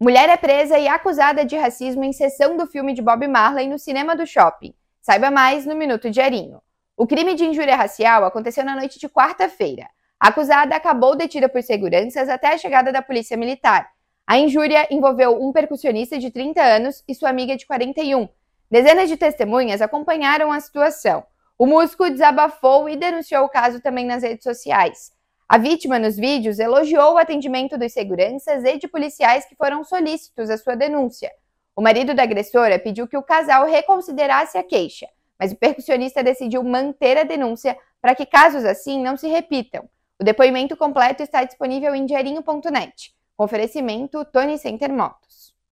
Mulher é presa e acusada de racismo em sessão do filme de Bob Marley no cinema do shopping. Saiba mais no Minuto Diarinho. O crime de injúria racial aconteceu na noite de quarta-feira. A acusada acabou detida por seguranças até a chegada da polícia militar. A injúria envolveu um percussionista de 30 anos e sua amiga de 41. Dezenas de testemunhas acompanharam a situação. O músico desabafou e denunciou o caso também nas redes sociais. A vítima nos vídeos elogiou o atendimento dos seguranças e de policiais que foram solícitos à sua denúncia. O marido da agressora pediu que o casal reconsiderasse a queixa, mas o percussionista decidiu manter a denúncia para que casos assim não se repitam. O depoimento completo está disponível em diarinho.net. Oferecimento Tony Center Motos.